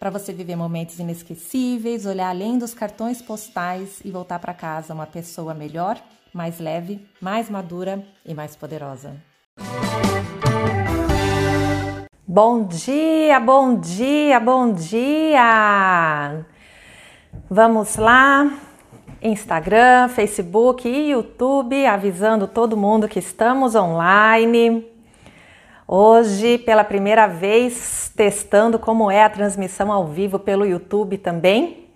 para você viver momentos inesquecíveis, olhar além dos cartões postais e voltar para casa uma pessoa melhor, mais leve, mais madura e mais poderosa. Bom dia, bom dia, bom dia! Vamos lá, Instagram, Facebook e YouTube, avisando todo mundo que estamos online. Hoje, pela primeira vez, testando como é a transmissão ao vivo pelo YouTube também.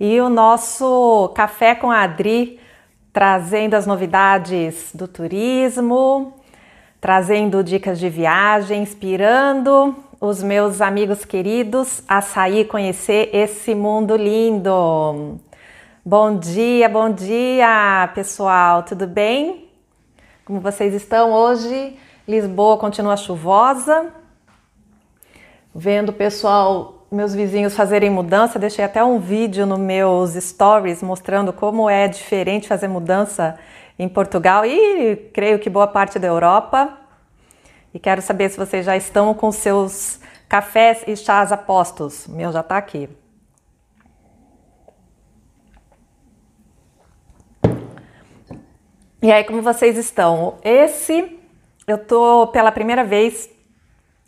E o nosso Café com a Adri, trazendo as novidades do turismo, trazendo dicas de viagem, inspirando os meus amigos queridos a sair conhecer esse mundo lindo. Bom dia, bom dia, pessoal, tudo bem? Como vocês estão hoje? Lisboa continua chuvosa. Vendo o pessoal, meus vizinhos fazerem mudança, deixei até um vídeo nos meus stories mostrando como é diferente fazer mudança em Portugal e creio que boa parte da Europa. E quero saber se vocês já estão com seus cafés e chás apostos. O meu já está aqui. E aí, como vocês estão? Esse eu tô pela primeira vez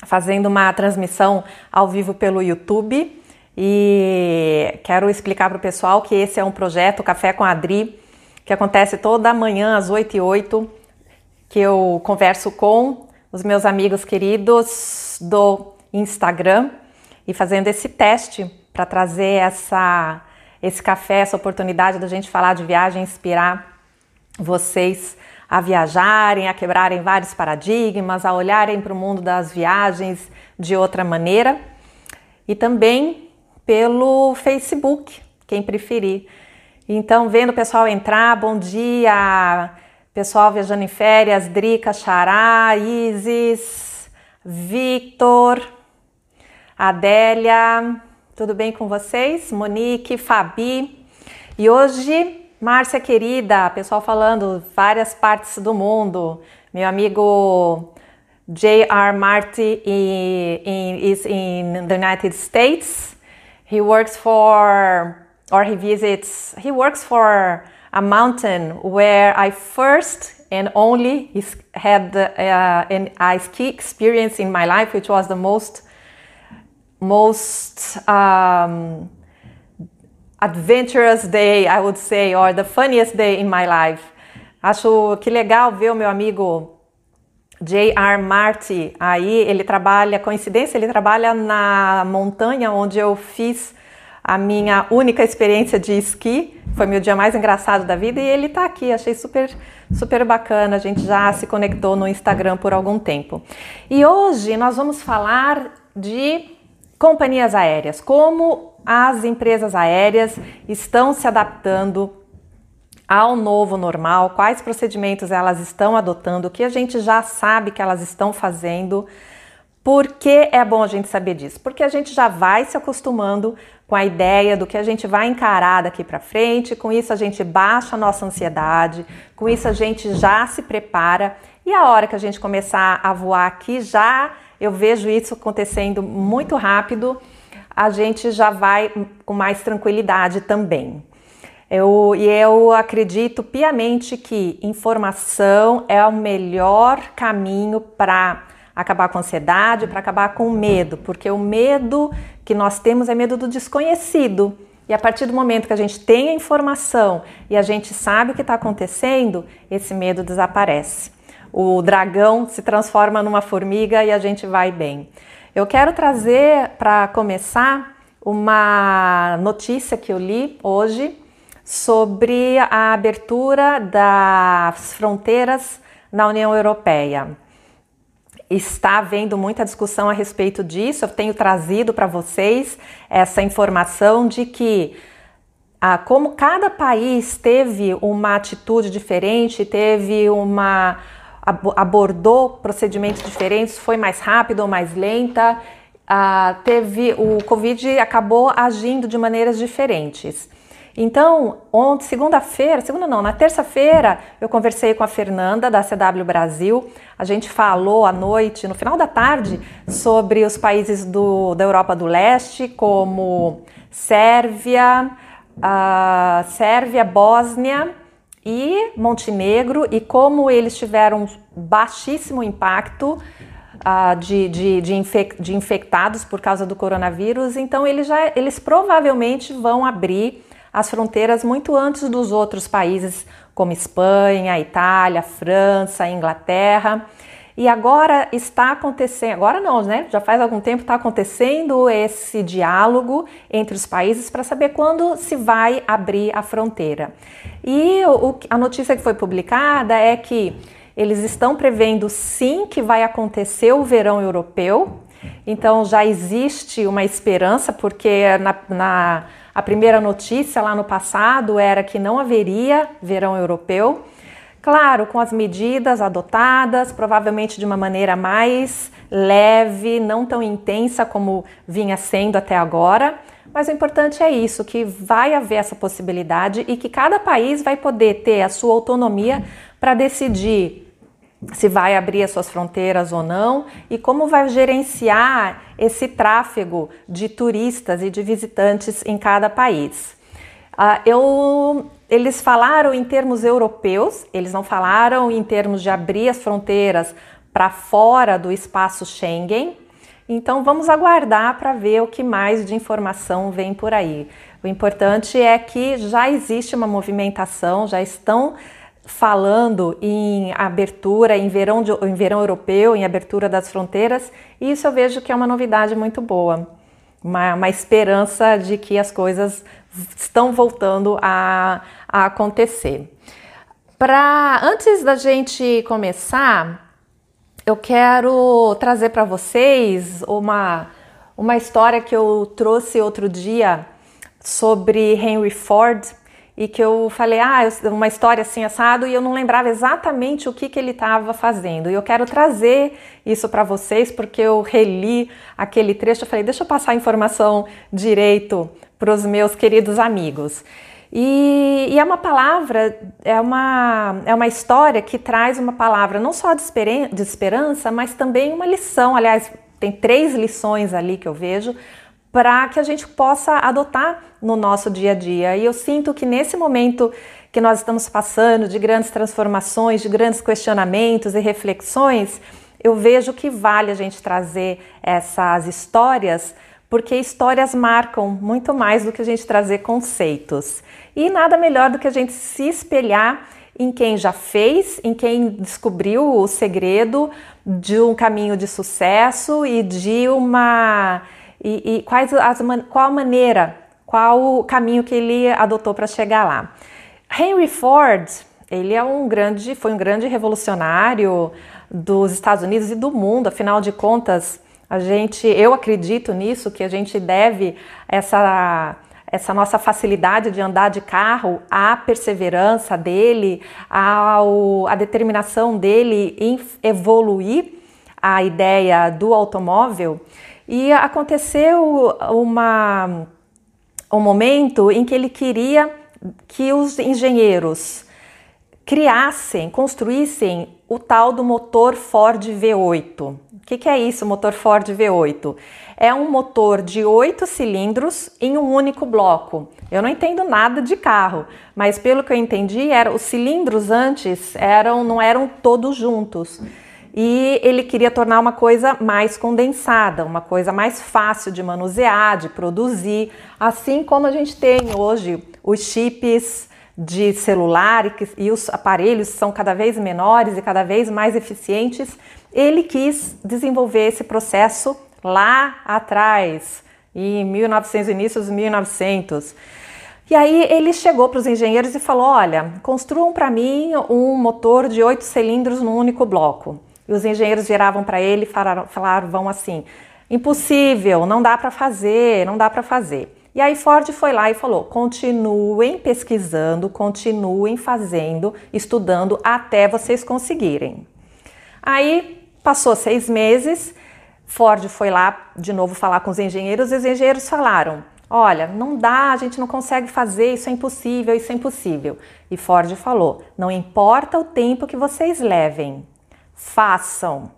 fazendo uma transmissão ao vivo pelo YouTube e quero explicar para o pessoal que esse é um projeto Café com Adri que acontece toda manhã às 8 e 8 que eu converso com os meus amigos queridos do Instagram e fazendo esse teste para trazer essa, esse café, essa oportunidade da gente falar de viagem, inspirar vocês a viajarem, a quebrarem vários paradigmas, a olharem para o mundo das viagens de outra maneira e também pelo Facebook, quem preferir. Então, vendo o pessoal entrar, bom dia, pessoal viajando em férias, Drica, Xará, Isis, Victor, Adélia, tudo bem com vocês? Monique, Fabi. E hoje Márcia querida, pessoal falando várias partes do mundo. Meu amigo J.R. Marty is in the United States. He works for, or he visits, he works for a mountain where I first and only had uh, an, a ski experience in my life, which was the most, most um, adventurous day, I would say, or the funniest day in my life. Acho que legal ver o meu amigo J.R. Marty aí, ele trabalha, coincidência, ele trabalha na montanha onde eu fiz a minha única experiência de esqui, foi meu dia mais engraçado da vida e ele tá aqui, achei super super bacana, a gente já se conectou no Instagram por algum tempo. E hoje nós vamos falar de companhias aéreas, como as empresas aéreas estão se adaptando ao novo normal, quais procedimentos elas estão adotando, o que a gente já sabe que elas estão fazendo. Por que é bom a gente saber disso? Porque a gente já vai se acostumando com a ideia do que a gente vai encarar daqui para frente, com isso a gente baixa a nossa ansiedade, com isso a gente já se prepara e a hora que a gente começar a voar aqui já eu vejo isso acontecendo muito rápido a gente já vai com mais tranquilidade também. Eu, e eu acredito piamente que informação é o melhor caminho para acabar com a ansiedade, para acabar com o medo, porque o medo que nós temos é medo do desconhecido. E a partir do momento que a gente tem a informação e a gente sabe o que está acontecendo, esse medo desaparece. O dragão se transforma numa formiga e a gente vai bem. Eu quero trazer para começar uma notícia que eu li hoje sobre a abertura das fronteiras na União Europeia. Está havendo muita discussão a respeito disso. Eu tenho trazido para vocês essa informação de que ah, como cada país teve uma atitude diferente, teve uma abordou procedimentos diferentes, foi mais rápido ou mais lenta, ah, teve o Covid acabou agindo de maneiras diferentes. Então, ontem, segunda-feira, segunda não, na terça-feira, eu conversei com a Fernanda da CW Brasil. A gente falou à noite, no final da tarde, sobre os países do, da Europa do Leste, como Sérvia, uh, Sérvia, Bósnia e Montenegro, e como eles tiveram baixíssimo impacto uh, de, de, de, infec de infectados por causa do coronavírus. Então, eles, já, eles provavelmente vão abrir as fronteiras muito antes dos outros países, como Espanha, Itália, França, Inglaterra. E agora está acontecendo, agora não, né? Já faz algum tempo está acontecendo esse diálogo entre os países para saber quando se vai abrir a fronteira. E o, a notícia que foi publicada é que eles estão prevendo sim que vai acontecer o verão europeu. Então já existe uma esperança, porque na, na a primeira notícia lá no passado era que não haveria verão europeu. Claro, com as medidas adotadas, provavelmente de uma maneira mais leve, não tão intensa como vinha sendo até agora. Mas o importante é isso, que vai haver essa possibilidade e que cada país vai poder ter a sua autonomia para decidir se vai abrir as suas fronteiras ou não e como vai gerenciar esse tráfego de turistas e de visitantes em cada país. Uh, eu, eles falaram em termos europeus, eles não falaram em termos de abrir as fronteiras para fora do espaço Schengen. Então vamos aguardar para ver o que mais de informação vem por aí. O importante é que já existe uma movimentação, já estão falando em abertura, em verão, de, em verão europeu, em abertura das fronteiras, e isso eu vejo que é uma novidade muito boa, uma, uma esperança de que as coisas estão voltando a, a acontecer. Para antes da gente começar, eu quero trazer para vocês uma, uma história que eu trouxe outro dia sobre Henry Ford e que eu falei, ah, uma história assim assado, e eu não lembrava exatamente o que, que ele estava fazendo. E eu quero trazer isso para vocês, porque eu reli aquele trecho, eu falei, deixa eu passar a informação direito para os meus queridos amigos. E, e, é uma palavra, é uma, é uma história que traz uma palavra não só de, de esperança, mas também uma lição. Aliás, tem três lições ali que eu vejo para que a gente possa adotar no nosso dia a dia. E eu sinto que nesse momento que nós estamos passando de grandes transformações, de grandes questionamentos e reflexões, eu vejo que vale a gente trazer essas histórias, porque histórias marcam muito mais do que a gente trazer conceitos. E nada melhor do que a gente se espelhar em quem já fez, em quem descobriu o segredo de um caminho de sucesso e de uma e, e quais as, qual a maneira, qual o caminho que ele adotou para chegar lá. Henry Ford, ele é um grande, foi um grande revolucionário dos Estados Unidos e do mundo, afinal de contas, a gente, eu acredito nisso, que a gente deve essa essa nossa facilidade de andar de carro, à perseverança dele, ao, a determinação dele em evoluir a ideia do automóvel. E aconteceu uma, um momento em que ele queria que os engenheiros criassem, construíssem o tal do motor Ford V8. O que, que é isso, motor Ford V8? É um motor de oito cilindros em um único bloco. Eu não entendo nada de carro, mas pelo que eu entendi, era, os cilindros antes eram, não eram todos juntos e ele queria tornar uma coisa mais condensada, uma coisa mais fácil de manusear, de produzir, assim como a gente tem hoje os chips de celular e os aparelhos são cada vez menores e cada vez mais eficientes. Ele quis desenvolver esse processo lá atrás, em 1900, inícios de 1900. E aí ele chegou para os engenheiros e falou: Olha, construam para mim um motor de oito cilindros num único bloco. E os engenheiros viravam para ele e falaram, falavam assim: impossível, não dá para fazer, não dá para fazer. E aí Ford foi lá e falou: continuem pesquisando, continuem fazendo, estudando até vocês conseguirem. Aí passou seis meses, Ford foi lá de novo falar com os engenheiros e os engenheiros falaram: Olha, não dá, a gente não consegue fazer, isso é impossível, isso é impossível. E Ford falou: Não importa o tempo que vocês levem, façam.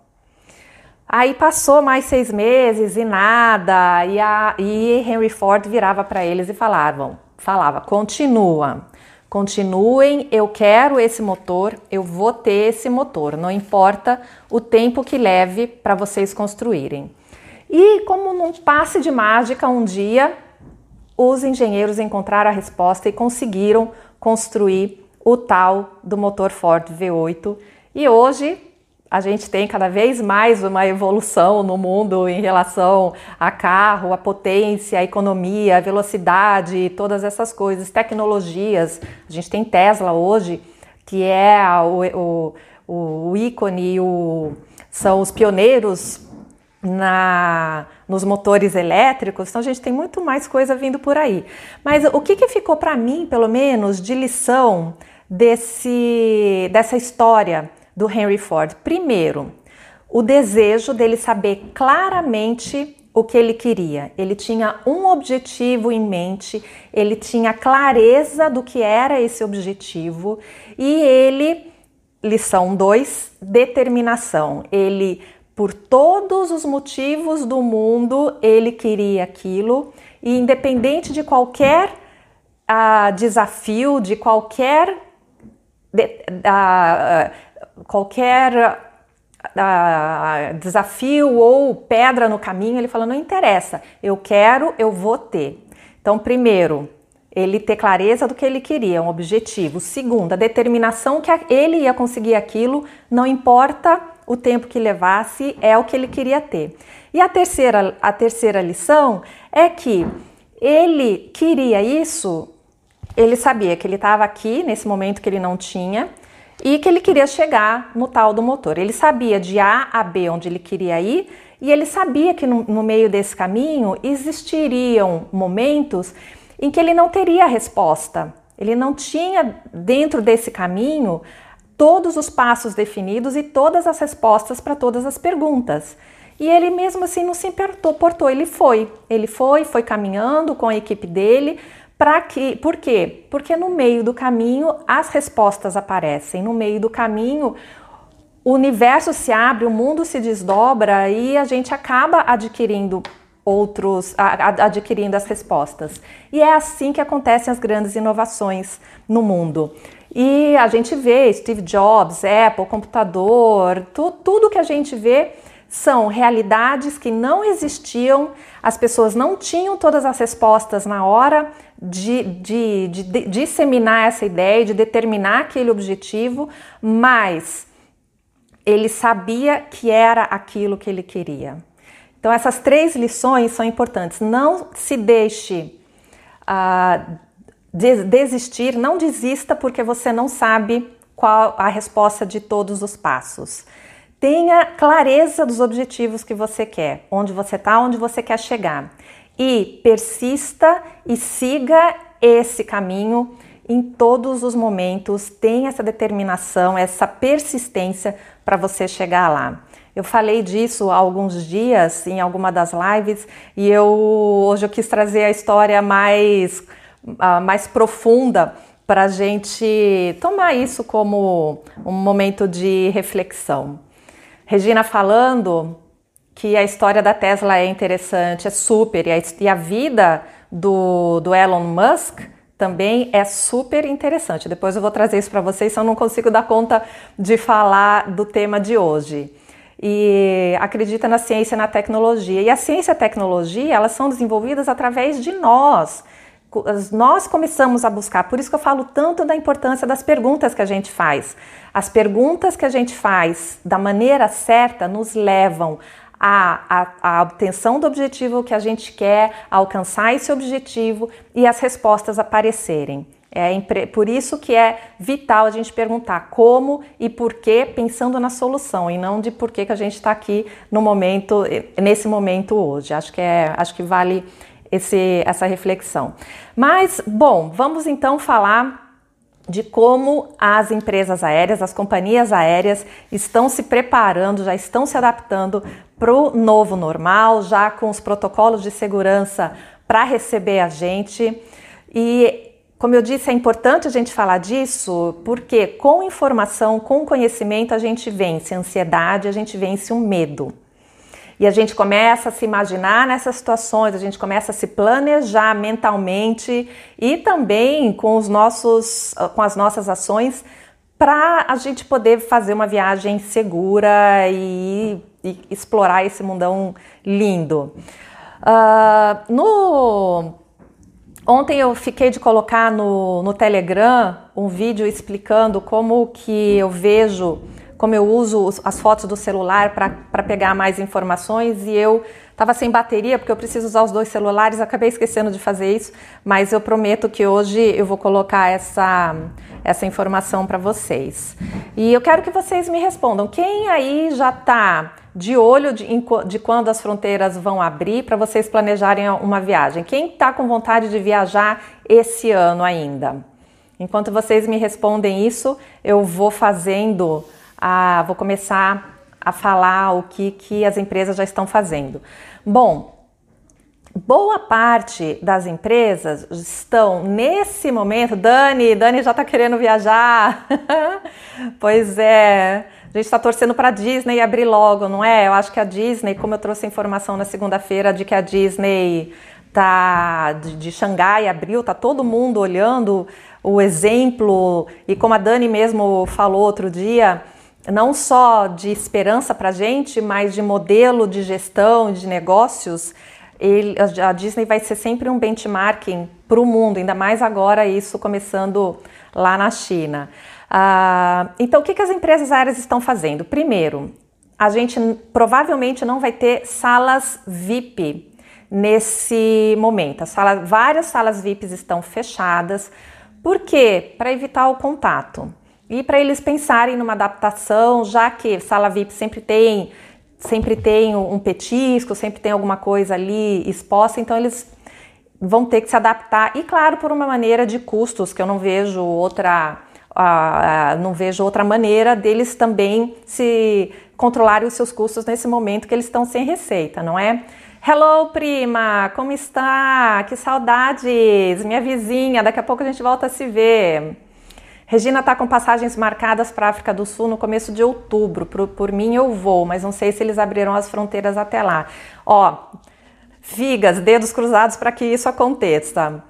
Aí passou mais seis meses e nada, e, a, e Henry Ford virava para eles e falavam, falava, continua, continuem, eu quero esse motor, eu vou ter esse motor, não importa o tempo que leve para vocês construírem. E como num passe de mágica, um dia os engenheiros encontraram a resposta e conseguiram construir o tal do motor Ford V8. E hoje a gente tem cada vez mais uma evolução no mundo em relação a carro, a potência, a economia, a velocidade, todas essas coisas, tecnologias. A gente tem Tesla hoje, que é o, o, o ícone, o, são os pioneiros na, nos motores elétricos, então a gente tem muito mais coisa vindo por aí. Mas o que, que ficou para mim, pelo menos, de lição desse, dessa história? Do Henry Ford. Primeiro, o desejo dele saber claramente o que ele queria. Ele tinha um objetivo em mente, ele tinha clareza do que era esse objetivo e ele, lição 2, determinação. Ele, por todos os motivos do mundo, ele queria aquilo e independente de qualquer uh, desafio, de qualquer de, uh, qualquer uh, desafio ou pedra no caminho, ele fala: não interessa, eu quero, eu vou ter. Então, primeiro, ele ter clareza do que ele queria, um objetivo. Segundo, a determinação que ele ia conseguir aquilo, não importa o tempo que levasse, é o que ele queria ter. E a terceira, a terceira lição é que ele queria isso, ele sabia que ele estava aqui nesse momento que ele não tinha, e que ele queria chegar no tal do motor. Ele sabia de A a B onde ele queria ir e ele sabia que no, no meio desse caminho existiriam momentos em que ele não teria resposta. Ele não tinha dentro desse caminho todos os passos definidos e todas as respostas para todas as perguntas. E ele mesmo assim não se importou, portou, ele foi. Ele foi, foi caminhando com a equipe dele, para que, por quê? Porque no meio do caminho as respostas aparecem. No meio do caminho o universo se abre, o mundo se desdobra e a gente acaba adquirindo outros, adquirindo as respostas. E é assim que acontecem as grandes inovações no mundo. E a gente vê Steve Jobs, Apple, computador, tu, tudo que a gente vê são realidades que não existiam, as pessoas não tinham todas as respostas na hora de, de, de, de disseminar essa ideia, de determinar aquele objetivo, mas ele sabia que era aquilo que ele queria. Então, essas três lições são importantes. Não se deixe uh, desistir, não desista porque você não sabe qual a resposta de todos os passos. Tenha clareza dos objetivos que você quer, onde você está, onde você quer chegar. E persista e siga esse caminho em todos os momentos. Tenha essa determinação, essa persistência para você chegar lá. Eu falei disso há alguns dias em alguma das lives e eu hoje eu quis trazer a história mais, uh, mais profunda para a gente tomar isso como um momento de reflexão. Regina falando que a história da Tesla é interessante, é super, e a, e a vida do, do Elon Musk também é super interessante. Depois eu vou trazer isso para vocês, se eu não consigo dar conta de falar do tema de hoje. E acredita na ciência e na tecnologia. E a ciência e a tecnologia, elas são desenvolvidas através de nós nós começamos a buscar, por isso que eu falo tanto da importância das perguntas que a gente faz. As perguntas que a gente faz da maneira certa nos levam à, à, à obtenção do objetivo que a gente quer, a alcançar esse objetivo e as respostas aparecerem. É por isso que é vital a gente perguntar como e por que, pensando na solução e não de por que, que a gente está aqui no momento, nesse momento hoje. Acho que, é, acho que vale esse, essa reflexão. Mas, bom, vamos então falar de como as empresas aéreas, as companhias aéreas estão se preparando, já estão se adaptando para o novo normal, já com os protocolos de segurança para receber a gente. E como eu disse, é importante a gente falar disso porque com informação, com conhecimento, a gente vence a ansiedade, a gente vence o medo. E a gente começa a se imaginar nessas situações, a gente começa a se planejar mentalmente e também com os nossos com as nossas ações para a gente poder fazer uma viagem segura e, e explorar esse mundão lindo. Uh, no Ontem eu fiquei de colocar no, no Telegram um vídeo explicando como que eu vejo como eu uso as fotos do celular para pegar mais informações e eu estava sem bateria porque eu preciso usar os dois celulares, acabei esquecendo de fazer isso, mas eu prometo que hoje eu vou colocar essa, essa informação para vocês. E eu quero que vocês me respondam: quem aí já está de olho de, de, quando as fronteiras vão abrir para vocês planejarem uma viagem? Quem está com vontade de viajar esse ano ainda? Enquanto vocês me respondem isso, eu vou fazendo a, vou começar a falar o que, que as empresas já estão fazendo. Bom, boa parte das empresas estão nesse momento. Dani, Dani já está querendo viajar. pois é. A gente está torcendo para a Disney abrir logo, não é? Eu acho que a Disney, como eu trouxe a informação na segunda-feira de que a Disney tá de, de Xangai abriu, tá todo mundo olhando o exemplo e como a Dani mesmo falou outro dia, não só de esperança para a gente, mas de modelo de gestão, de negócios, ele, a Disney vai ser sempre um benchmarking para o mundo, ainda mais agora isso começando lá na China. Ah, então, o que, que as empresas aéreas estão fazendo? Primeiro, a gente provavelmente não vai ter salas VIP nesse momento. Várias salas VIPs estão fechadas. Por quê? Para evitar o contato e para eles pensarem numa adaptação, já que sala VIP sempre tem sempre tem um petisco, sempre tem alguma coisa ali exposta, então eles vão ter que se adaptar e claro por uma maneira de custos que eu não vejo outra uh, não vejo outra maneira deles também se controlarem os seus custos nesse momento que eles estão sem receita, não é? Hello, prima, como está? Que saudades! Minha vizinha, daqui a pouco a gente volta a se ver. Regina está com passagens marcadas para a África do Sul no começo de outubro. Por, por, mim eu vou, mas não sei se eles abriram as fronteiras até lá. Ó, figas, dedos cruzados para que isso aconteça.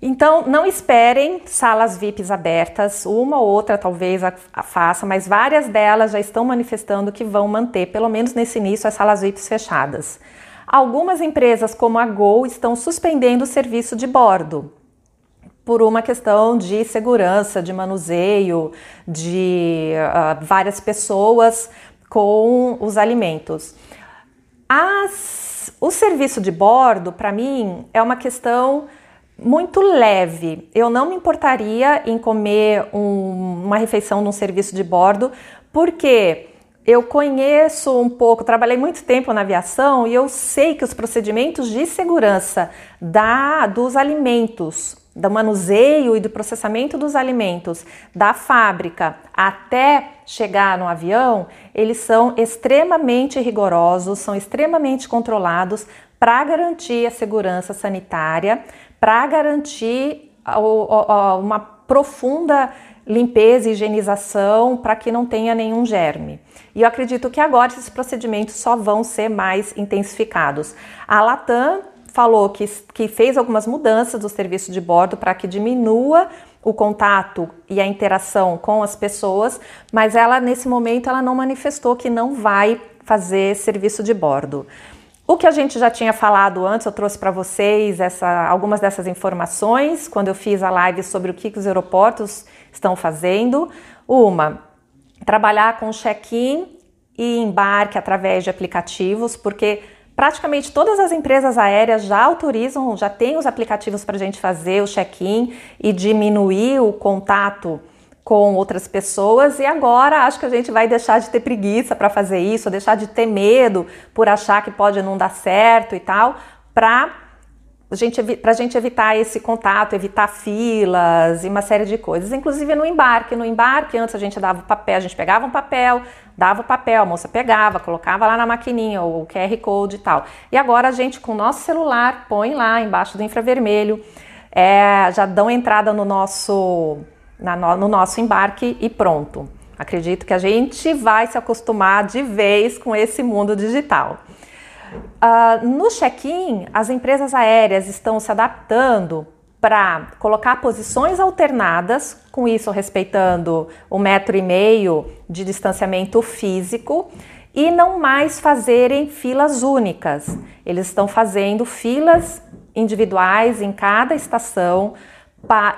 Então, não esperem salas VIPs abertas, uma ou outra talvez a, a faça, mas várias delas já estão manifestando que vão manter, pelo menos nesse início, as salas VIPs fechadas. Algumas empresas, como a Gol, estão suspendendo o serviço de bordo por uma questão de segurança, de manuseio, de uh, várias pessoas com os alimentos. As, o serviço de bordo, para mim, é uma questão muito leve. Eu não me importaria em comer um, uma refeição num serviço de bordo, porque eu conheço um pouco, trabalhei muito tempo na aviação e eu sei que os procedimentos de segurança da, dos alimentos do manuseio e do processamento dos alimentos da fábrica até chegar no avião, eles são extremamente rigorosos, são extremamente controlados para garantir a segurança sanitária, para garantir uma profunda limpeza e higienização para que não tenha nenhum germe. E eu acredito que agora esses procedimentos só vão ser mais intensificados. A Latam falou que, que fez algumas mudanças do serviço de bordo para que diminua o contato e a interação com as pessoas, mas ela nesse momento ela não manifestou que não vai fazer serviço de bordo. O que a gente já tinha falado antes, eu trouxe para vocês essa, algumas dessas informações quando eu fiz a live sobre o que, que os aeroportos estão fazendo. Uma, trabalhar com check-in e embarque através de aplicativos, porque Praticamente todas as empresas aéreas já autorizam, já têm os aplicativos para a gente fazer o check-in e diminuir o contato com outras pessoas e agora acho que a gente vai deixar de ter preguiça para fazer isso, deixar de ter medo por achar que pode não dar certo e tal, para para a gente evitar esse contato, evitar filas e uma série de coisas. Inclusive no embarque. No embarque, antes a gente dava papel, a gente pegava um papel, dava o papel, a moça pegava, colocava lá na maquininha o QR Code e tal. E agora a gente, com o nosso celular, põe lá embaixo do infravermelho, é, já dão entrada no nosso, na, no nosso embarque e pronto. Acredito que a gente vai se acostumar de vez com esse mundo digital. Uh, no check-in, as empresas aéreas estão se adaptando para colocar posições alternadas, com isso respeitando o metro e meio de distanciamento físico, e não mais fazerem filas únicas. Eles estão fazendo filas individuais em cada estação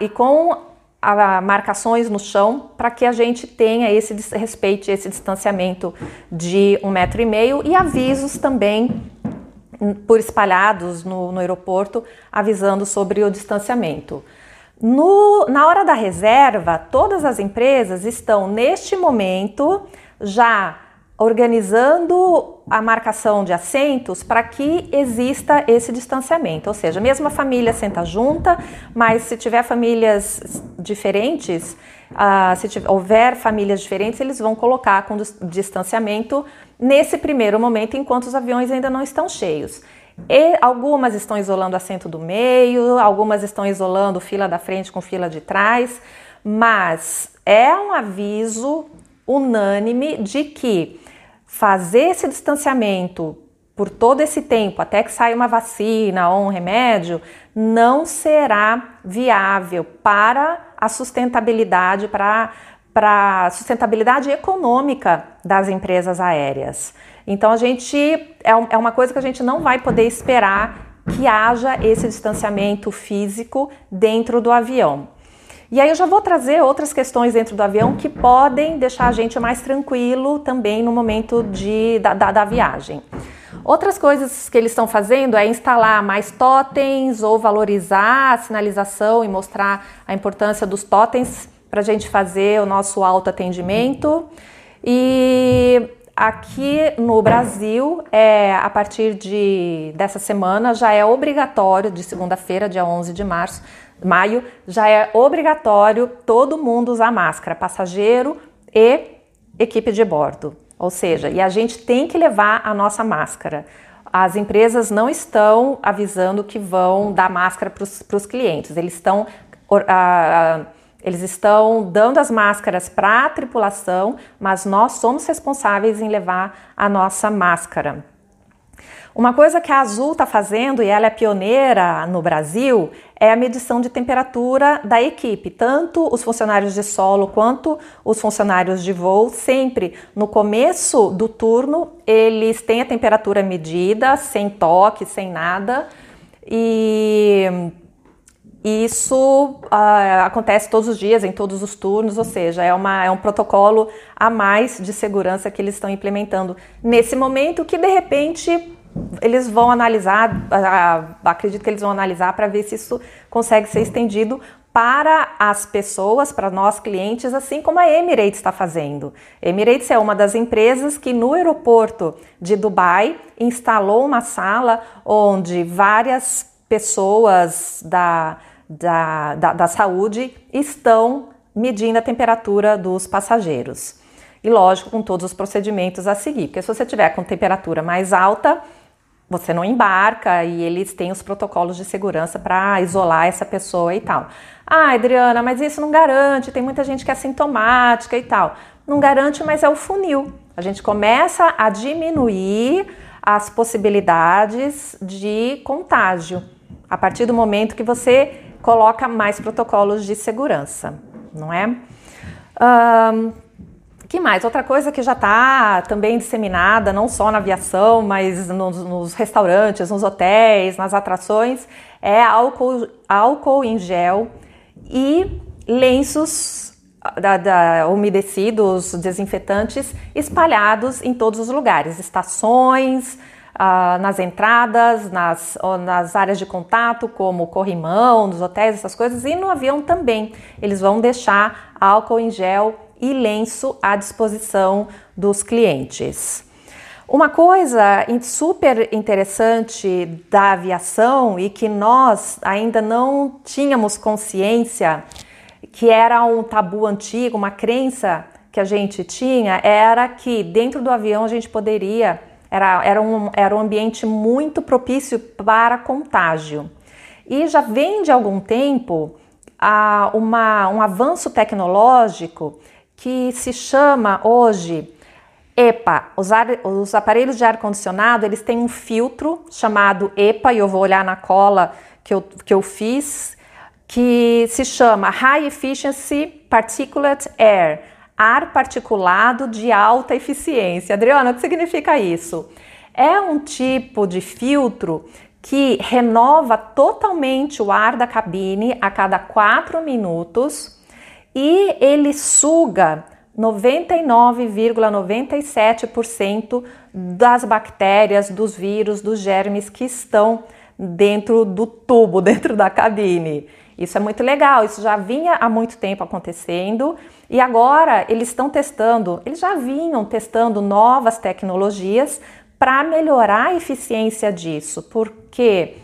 e com marcações no chão para que a gente tenha esse respeite esse distanciamento de um metro e meio e avisos também por espalhados no, no aeroporto avisando sobre o distanciamento. No, na hora da reserva, todas as empresas estão neste momento já organizando a marcação de assentos para que exista esse distanciamento, ou seja, mesmo a família senta junta, mas se tiver famílias diferentes, uh, se tiver, houver famílias diferentes, eles vão colocar com distanciamento nesse primeiro momento, enquanto os aviões ainda não estão cheios. E algumas estão isolando assento do meio, algumas estão isolando fila da frente com fila de trás, mas é um aviso unânime de que fazer esse distanciamento por todo esse tempo, até que saia uma vacina ou um remédio, não será viável para a sustentabilidade, para, para a sustentabilidade econômica das empresas aéreas. Então a gente é, é uma coisa que a gente não vai poder esperar que haja esse distanciamento físico dentro do avião. E aí eu já vou trazer outras questões dentro do avião que podem deixar a gente mais tranquilo também no momento de, da, da, da viagem. Outras coisas que eles estão fazendo é instalar mais totens ou valorizar a sinalização e mostrar a importância dos totens para a gente fazer o nosso autoatendimento. E aqui no Brasil, é, a partir de, dessa semana, já é obrigatório, de segunda-feira, dia 11 de março, maio, já é obrigatório todo mundo usar máscara, passageiro e equipe de bordo. Ou seja, e a gente tem que levar a nossa máscara. As empresas não estão avisando que vão dar máscara para os clientes, eles estão. Uh, eles estão dando as máscaras para a tripulação, mas nós somos responsáveis em levar a nossa máscara. Uma coisa que a Azul está fazendo, e ela é pioneira no Brasil, é a medição de temperatura da equipe. Tanto os funcionários de solo quanto os funcionários de voo, sempre no começo do turno, eles têm a temperatura medida, sem toque, sem nada. E isso uh, acontece todos os dias, em todos os turnos, ou seja, é, uma, é um protocolo a mais de segurança que eles estão implementando nesse momento que de repente eles vão analisar, acredito que eles vão analisar para ver se isso consegue ser estendido para as pessoas, para nós clientes, assim como a Emirates está fazendo. Emirates é uma das empresas que no aeroporto de Dubai instalou uma sala onde várias pessoas da, da, da, da saúde estão medindo a temperatura dos passageiros. E lógico, com todos os procedimentos a seguir, porque se você tiver com temperatura mais alta, você não embarca e eles têm os protocolos de segurança para isolar essa pessoa e tal. Ah, Adriana, mas isso não garante, tem muita gente que é sintomática e tal. Não garante, mas é o funil. A gente começa a diminuir as possibilidades de contágio a partir do momento que você coloca mais protocolos de segurança, não é? Um, que mais? Outra coisa que já está também disseminada, não só na aviação, mas nos, nos, restaurantes, nos hotéis, nas atrações, é álcool, álcool em gel e lenços da, da, umedecidos, desinfetantes espalhados em todos os lugares, estações, ah, nas entradas, nas, nas áreas de contato, como corrimão, nos hotéis, essas coisas, e no avião também. Eles vão deixar álcool em gel e lenço à disposição dos clientes. Uma coisa super interessante da aviação e que nós ainda não tínhamos consciência, que era um tabu antigo, uma crença que a gente tinha, era que dentro do avião a gente poderia, era, era, um, era um ambiente muito propício para contágio. E já vem de algum tempo a, uma, um avanço tecnológico que se chama hoje EPA, os, ar, os aparelhos de ar-condicionado, eles têm um filtro chamado EPA, e eu vou olhar na cola que eu, que eu fiz, que se chama High Efficiency Particulate Air, ar particulado de alta eficiência. Adriana, o que significa isso? É um tipo de filtro que renova totalmente o ar da cabine a cada 4 minutos e ele suga 99,97% das bactérias, dos vírus, dos germes que estão dentro do tubo, dentro da cabine. Isso é muito legal, isso já vinha há muito tempo acontecendo e agora eles estão testando, eles já vinham testando novas tecnologias para melhorar a eficiência disso, porque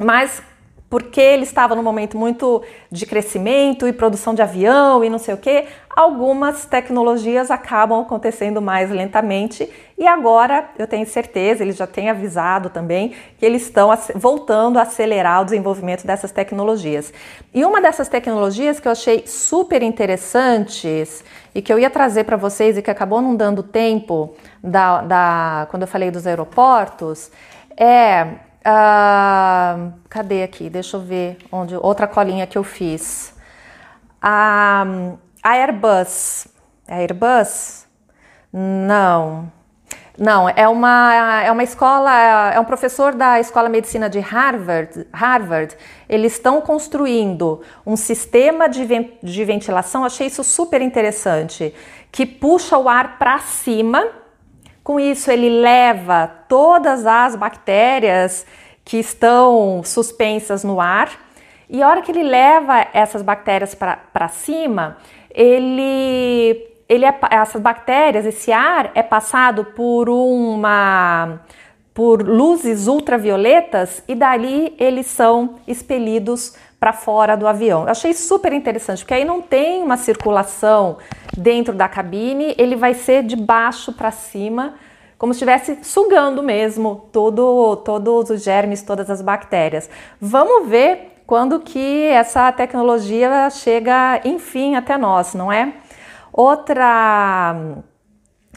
mas porque ele estava num momento muito de crescimento e produção de avião e não sei o que, algumas tecnologias acabam acontecendo mais lentamente e agora eu tenho certeza, ele já tem avisado também que eles estão voltando a acelerar o desenvolvimento dessas tecnologias. E uma dessas tecnologias que eu achei super interessantes e que eu ia trazer para vocês e que acabou não dando tempo da, da quando eu falei dos aeroportos é Uh, cadê aqui? Deixa eu ver onde outra colinha que eu fiz. A, a Airbus. A Airbus? Não. Não, é uma, é uma escola, é um professor da Escola de Medicina de Harvard. Harvard. Eles estão construindo um sistema de, de ventilação, achei isso super interessante, que puxa o ar para cima com isso, ele leva todas as bactérias que estão suspensas no ar e a hora que ele leva essas bactérias para cima, ele, ele é, essas bactérias, esse ar é passado por uma por luzes ultravioletas e dali eles são expelidos para fora do avião. Eu achei super interessante, porque aí não tem uma circulação dentro da cabine, ele vai ser de baixo para cima, como se estivesse sugando mesmo todo, todos os germes, todas as bactérias. Vamos ver quando que essa tecnologia chega, enfim, até nós, não é? Outra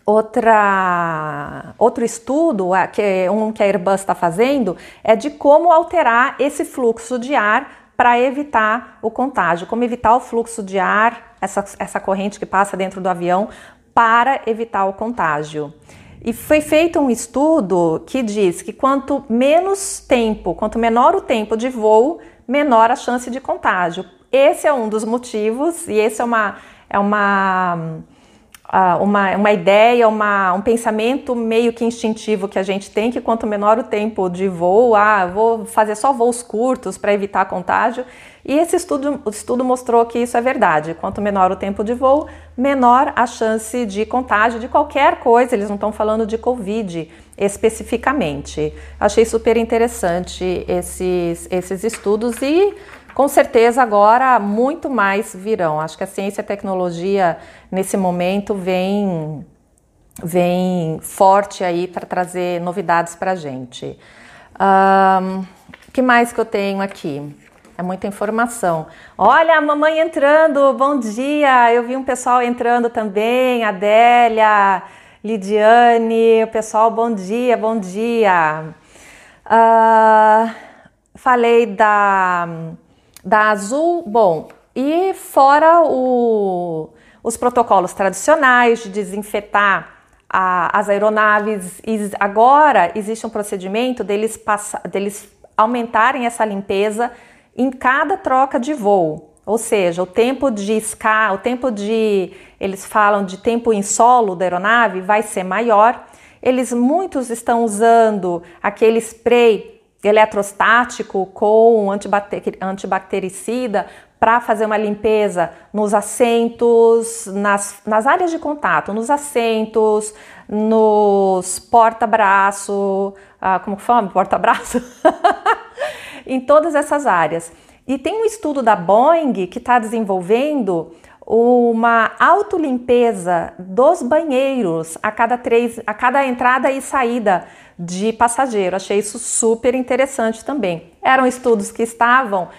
Outra, outro estudo, que um que a Airbus está fazendo, é de como alterar esse fluxo de ar para evitar o contágio, como evitar o fluxo de ar, essa, essa corrente que passa dentro do avião, para evitar o contágio. E foi feito um estudo que diz que quanto menos tempo, quanto menor o tempo de voo, menor a chance de contágio. Esse é um dos motivos, e esse é uma, é uma uma, uma ideia, uma, um pensamento meio que instintivo que a gente tem que quanto menor o tempo de voo, ah, vou fazer só voos curtos para evitar contágio. E esse estudo, estudo mostrou que isso é verdade. Quanto menor o tempo de voo, menor a chance de contágio de qualquer coisa. Eles não estão falando de Covid especificamente. Achei super interessante esses, esses estudos e com certeza agora muito mais virão. Acho que a ciência e a tecnologia nesse momento vem vem forte aí para trazer novidades para a gente. O um, que mais que eu tenho aqui? É muita informação. Olha, a mamãe entrando, bom dia! Eu vi um pessoal entrando também, Adélia, Lidiane, o pessoal, bom dia, bom dia. Uh, falei da da Azul, bom, e fora o, os protocolos tradicionais de desinfetar a, as aeronaves, agora existe um procedimento deles, passa, deles aumentarem essa limpeza em cada troca de voo. Ou seja, o tempo de escala, o tempo de, eles falam de tempo em solo da aeronave vai ser maior. Eles muitos estão usando aquele spray eletrostático com antibactericida para fazer uma limpeza nos assentos, nas, nas áreas de contato, nos assentos, nos porta-braço, ah, como que fala? Porta-braço? em todas essas áreas. E tem um estudo da Boeing que está desenvolvendo uma autolimpeza dos banheiros a cada três, a cada entrada e saída de passageiro. Achei isso super interessante também. Eram estudos que estavam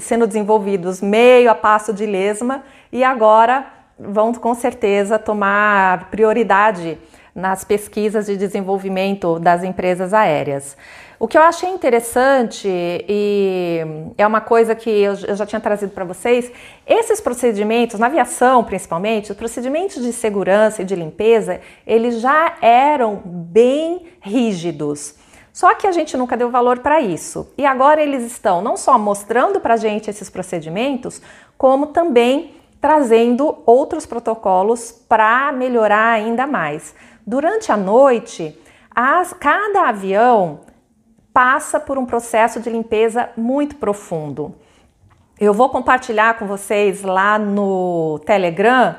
sendo desenvolvidos meio a passo de lesma e agora vão com certeza tomar prioridade nas pesquisas de desenvolvimento das empresas aéreas. O que eu achei interessante e é uma coisa que eu já tinha trazido para vocês, esses procedimentos, na aviação principalmente, os procedimentos de segurança e de limpeza, eles já eram bem rígidos. Só que a gente nunca deu valor para isso. E agora eles estão não só mostrando para a gente esses procedimentos, como também trazendo outros protocolos para melhorar ainda mais. Durante a noite, as, cada avião passa por um processo de limpeza muito profundo. Eu vou compartilhar com vocês lá no Telegram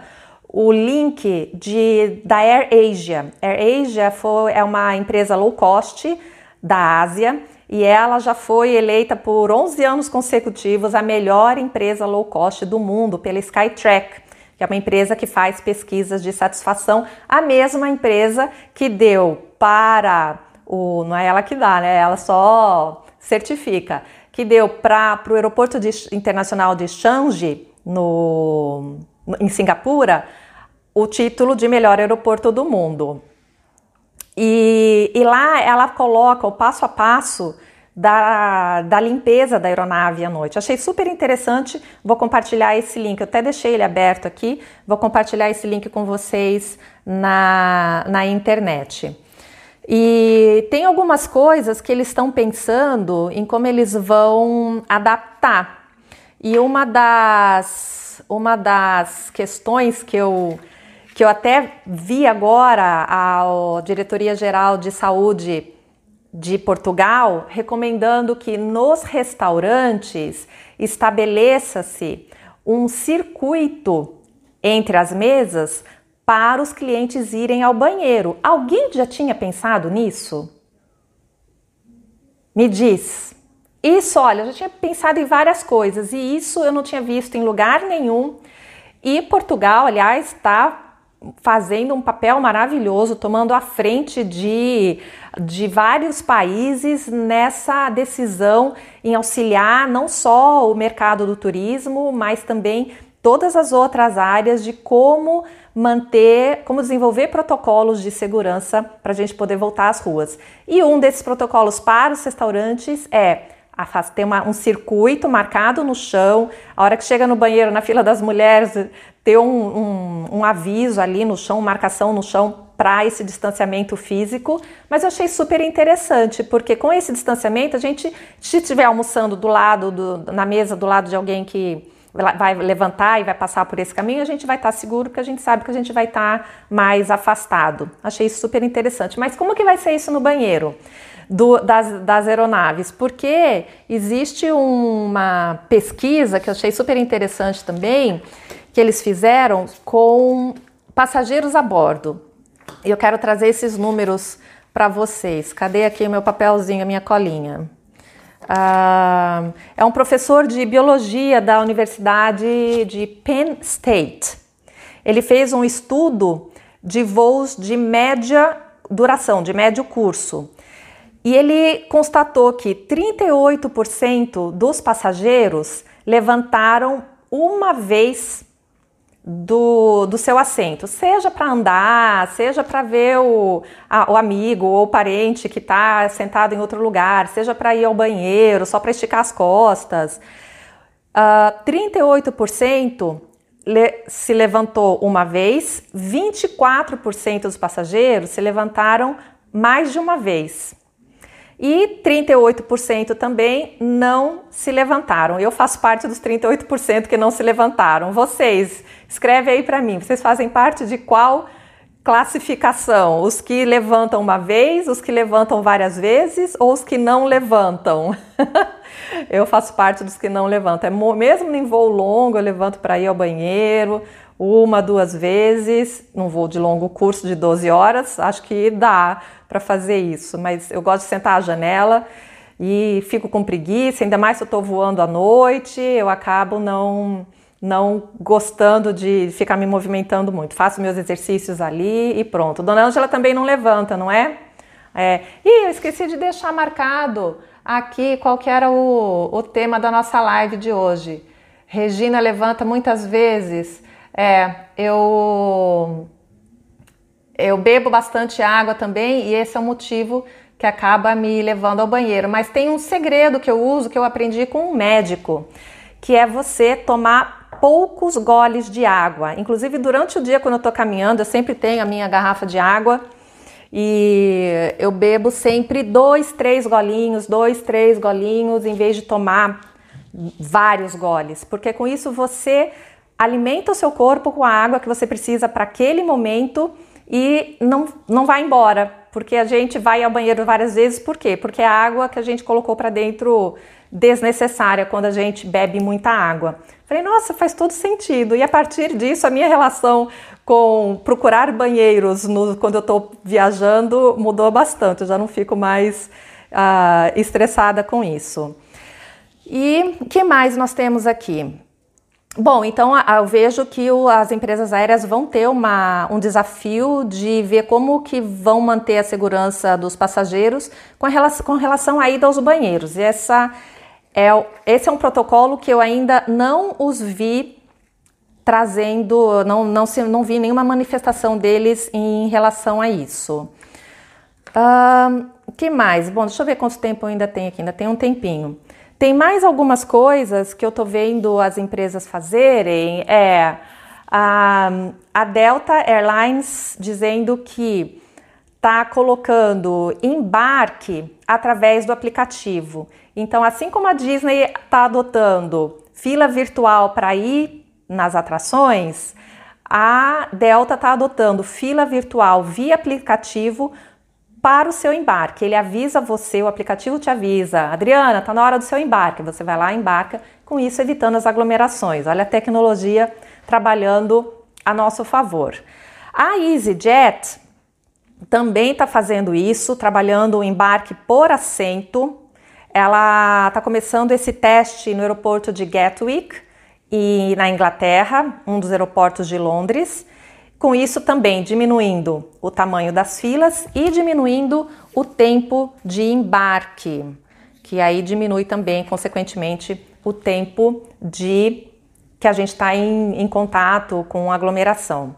o link de, da Air Asia. Air Asia foi, é uma empresa low cost da Ásia e ela já foi eleita por 11 anos consecutivos a melhor empresa low cost do mundo pela Skytrack, que é uma empresa que faz pesquisas de satisfação, a mesma empresa que deu para o não é ela que dá, né? Ela só certifica que deu para o aeroporto de, internacional de Changi no, em Singapura o título de melhor aeroporto do mundo. E, e lá ela coloca o passo a passo da, da, limpeza da aeronave à noite. Achei super interessante, vou compartilhar esse link, eu até deixei ele aberto aqui, vou compartilhar esse link com vocês na, na internet. E tem algumas coisas que eles estão pensando em como eles vão adaptar. E uma das, uma das questões que eu, que eu até vi agora a Diretoria Geral de Saúde de Portugal recomendando que nos restaurantes estabeleça-se um circuito entre as mesas para os clientes irem ao banheiro. Alguém já tinha pensado nisso? Me diz. Isso, olha, eu já tinha pensado em várias coisas e isso eu não tinha visto em lugar nenhum. E Portugal, aliás, está fazendo um papel maravilhoso, tomando a frente de, de vários países nessa decisão em auxiliar não só o mercado do turismo, mas também todas as outras áreas de como manter, como desenvolver protocolos de segurança para a gente poder voltar às ruas. E um desses protocolos para os restaurantes é ter uma, um circuito marcado no chão, a hora que chega no banheiro, na fila das mulheres, ter um, um, um aviso ali no chão, marcação no chão para esse distanciamento físico, mas eu achei super interessante, porque com esse distanciamento, a gente, se estiver almoçando do lado, do, na mesa do lado de alguém que vai levantar e vai passar por esse caminho, a gente vai estar seguro, porque a gente sabe que a gente vai estar mais afastado. Achei isso super interessante. Mas como que vai ser isso no banheiro do, das, das aeronaves? Porque existe uma pesquisa que eu achei super interessante também, que eles fizeram com passageiros a bordo. E eu quero trazer esses números para vocês. Cadê aqui o meu papelzinho, a minha colinha? Uh, é um professor de biologia da Universidade de Penn State. Ele fez um estudo de voos de média duração, de médio curso. E ele constatou que 38% dos passageiros levantaram uma vez do, do seu assento, seja para andar, seja para ver o, a, o amigo ou parente que está sentado em outro lugar, seja para ir ao banheiro, só para esticar as costas. Uh, ah, 38% le, se levantou uma vez, 24% dos passageiros se levantaram mais de uma vez e 38% também não se levantaram. Eu faço parte dos 38% que não se levantaram. Vocês, escreve aí para mim, vocês fazem parte de qual classificação? Os que levantam uma vez, os que levantam várias vezes ou os que não levantam? eu faço parte dos que não levantam. É, mesmo em voo longo, eu levanto para ir ao banheiro uma, duas vezes. Num voo de longo curso de 12 horas, acho que dá para fazer isso, mas eu gosto de sentar à janela e fico com preguiça, ainda mais se eu estou voando à noite, eu acabo não não gostando de ficar me movimentando muito. Faço meus exercícios ali e pronto. Dona Ângela também não levanta, não é? é. Ih, eu esqueci de deixar marcado aqui qual que era o, o tema da nossa live de hoje. Regina levanta muitas vezes. É, eu eu bebo bastante água também e esse é o motivo que acaba me levando ao banheiro. Mas tem um segredo que eu uso que eu aprendi com um médico, que é você tomar poucos goles de água. Inclusive, durante o dia, quando eu estou caminhando, eu sempre tenho a minha garrafa de água e eu bebo sempre dois, três golinhos, dois, três golinhos, em vez de tomar vários goles, porque com isso você alimenta o seu corpo com a água que você precisa para aquele momento e não, não vai embora, porque a gente vai ao banheiro várias vezes, por quê? Porque é a água que a gente colocou para dentro desnecessária quando a gente bebe muita água. Falei, nossa, faz todo sentido. E a partir disso, a minha relação com procurar banheiros no, quando eu estou viajando mudou bastante. Eu já não fico mais uh, estressada com isso. E que mais nós temos aqui? Bom, então eu vejo que as empresas aéreas vão ter uma, um desafio de ver como que vão manter a segurança dos passageiros com relação, com relação à ida aos banheiros. E essa é, esse é um protocolo que eu ainda não os vi trazendo, não, não, se, não vi nenhuma manifestação deles em relação a isso. O uh, que mais? Bom, deixa eu ver quanto tempo ainda tem aqui, ainda tem um tempinho. Tem mais algumas coisas que eu tô vendo as empresas fazerem. É a, a Delta Airlines dizendo que está colocando embarque através do aplicativo. Então, assim como a Disney está adotando fila virtual para ir nas atrações, a Delta está adotando fila virtual via aplicativo para o seu embarque. Ele avisa você, o aplicativo te avisa, Adriana, está na hora do seu embarque. Você vai lá, embarca, com isso evitando as aglomerações. Olha a tecnologia trabalhando a nosso favor. A EasyJet também está fazendo isso, trabalhando o embarque por assento. Ela está começando esse teste no aeroporto de Gatwick e na Inglaterra, um dos aeroportos de Londres. Com isso também diminuindo o tamanho das filas e diminuindo o tempo de embarque, que aí diminui também, consequentemente, o tempo de que a gente está em, em contato com aglomeração.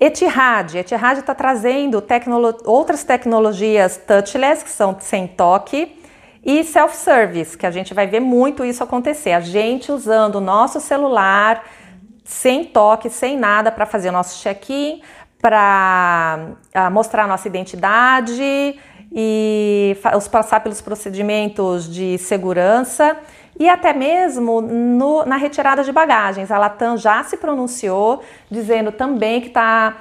Etihad, Etihad está trazendo tecnolo outras tecnologias touchless, que são sem toque, e self-service, que a gente vai ver muito isso acontecer. A gente usando o nosso celular sem toque, sem nada, para fazer nosso check-in, para uh, mostrar nossa identidade e os passar pelos procedimentos de segurança e até mesmo no, na retirada de bagagens. A Latam já se pronunciou dizendo também que está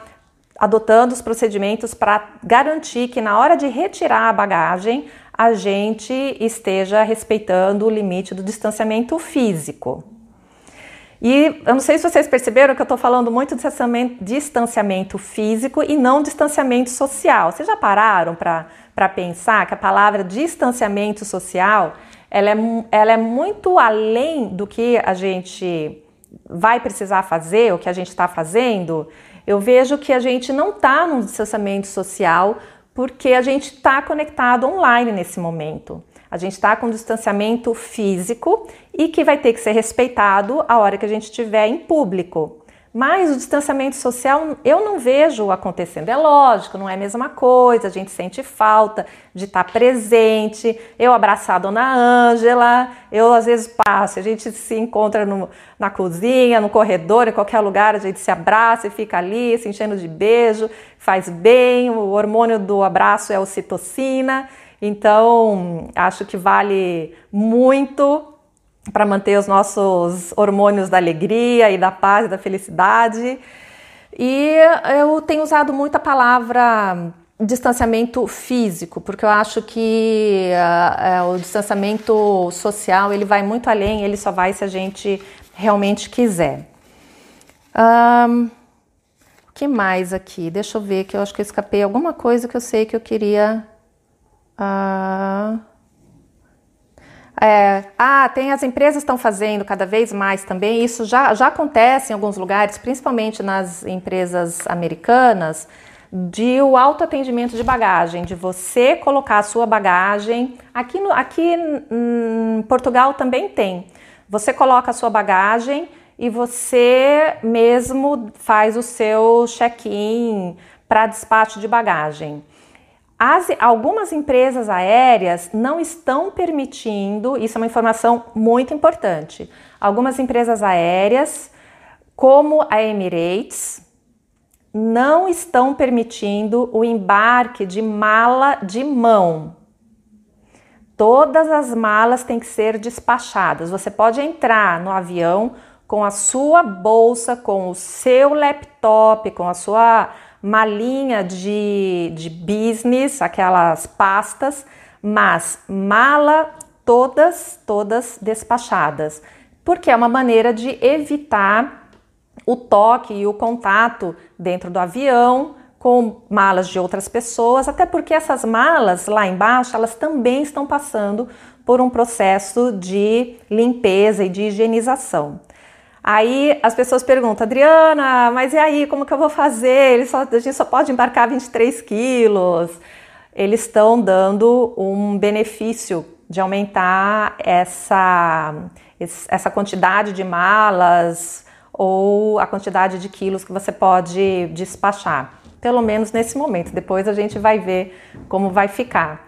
adotando os procedimentos para garantir que na hora de retirar a bagagem a gente esteja respeitando o limite do distanciamento físico. E eu não sei se vocês perceberam que eu estou falando muito de distanciamento físico e não distanciamento social. Vocês já pararam para pensar que a palavra distanciamento social ela é, ela é muito além do que a gente vai precisar fazer, o que a gente está fazendo? Eu vejo que a gente não está num distanciamento social porque a gente está conectado online nesse momento. A gente está com distanciamento físico e que vai ter que ser respeitado a hora que a gente estiver em público. Mas o distanciamento social eu não vejo acontecendo. É lógico, não é a mesma coisa, a gente sente falta de estar presente. Eu abraçar a dona Ângela, eu às vezes passo, a gente se encontra no, na cozinha, no corredor, em qualquer lugar, a gente se abraça e fica ali se enchendo de beijo, faz bem, o hormônio do abraço é ocitocina. Então, acho que vale muito para manter os nossos hormônios da alegria e da paz e da felicidade. E eu tenho usado muito a palavra distanciamento físico, porque eu acho que uh, o distanciamento social ele vai muito além, ele só vai se a gente realmente quiser. Um, o que mais aqui? Deixa eu ver que eu acho que eu escapei alguma coisa que eu sei que eu queria. Uh, é, ah, tem as empresas estão fazendo cada vez mais também. Isso já, já acontece em alguns lugares, principalmente nas empresas americanas de o autoatendimento de bagagem, de você colocar a sua bagagem. Aqui, no, aqui em Portugal também tem. Você coloca a sua bagagem e você mesmo faz o seu check-in para despacho de bagagem. As, algumas empresas aéreas não estão permitindo, isso é uma informação muito importante. Algumas empresas aéreas, como a Emirates, não estão permitindo o embarque de mala de mão. Todas as malas têm que ser despachadas. Você pode entrar no avião com a sua bolsa, com o seu laptop, com a sua malinha de, de business, aquelas pastas, mas mala todas, todas despachadas, porque é uma maneira de evitar o toque e o contato dentro do avião com malas de outras pessoas, até porque essas malas lá embaixo, elas também estão passando por um processo de limpeza e de higienização. Aí as pessoas perguntam, Adriana, mas e aí, como que eu vou fazer? Só, a gente só pode embarcar 23 quilos. Eles estão dando um benefício de aumentar essa, essa quantidade de malas, ou a quantidade de quilos que você pode despachar. Pelo menos nesse momento. Depois a gente vai ver como vai ficar.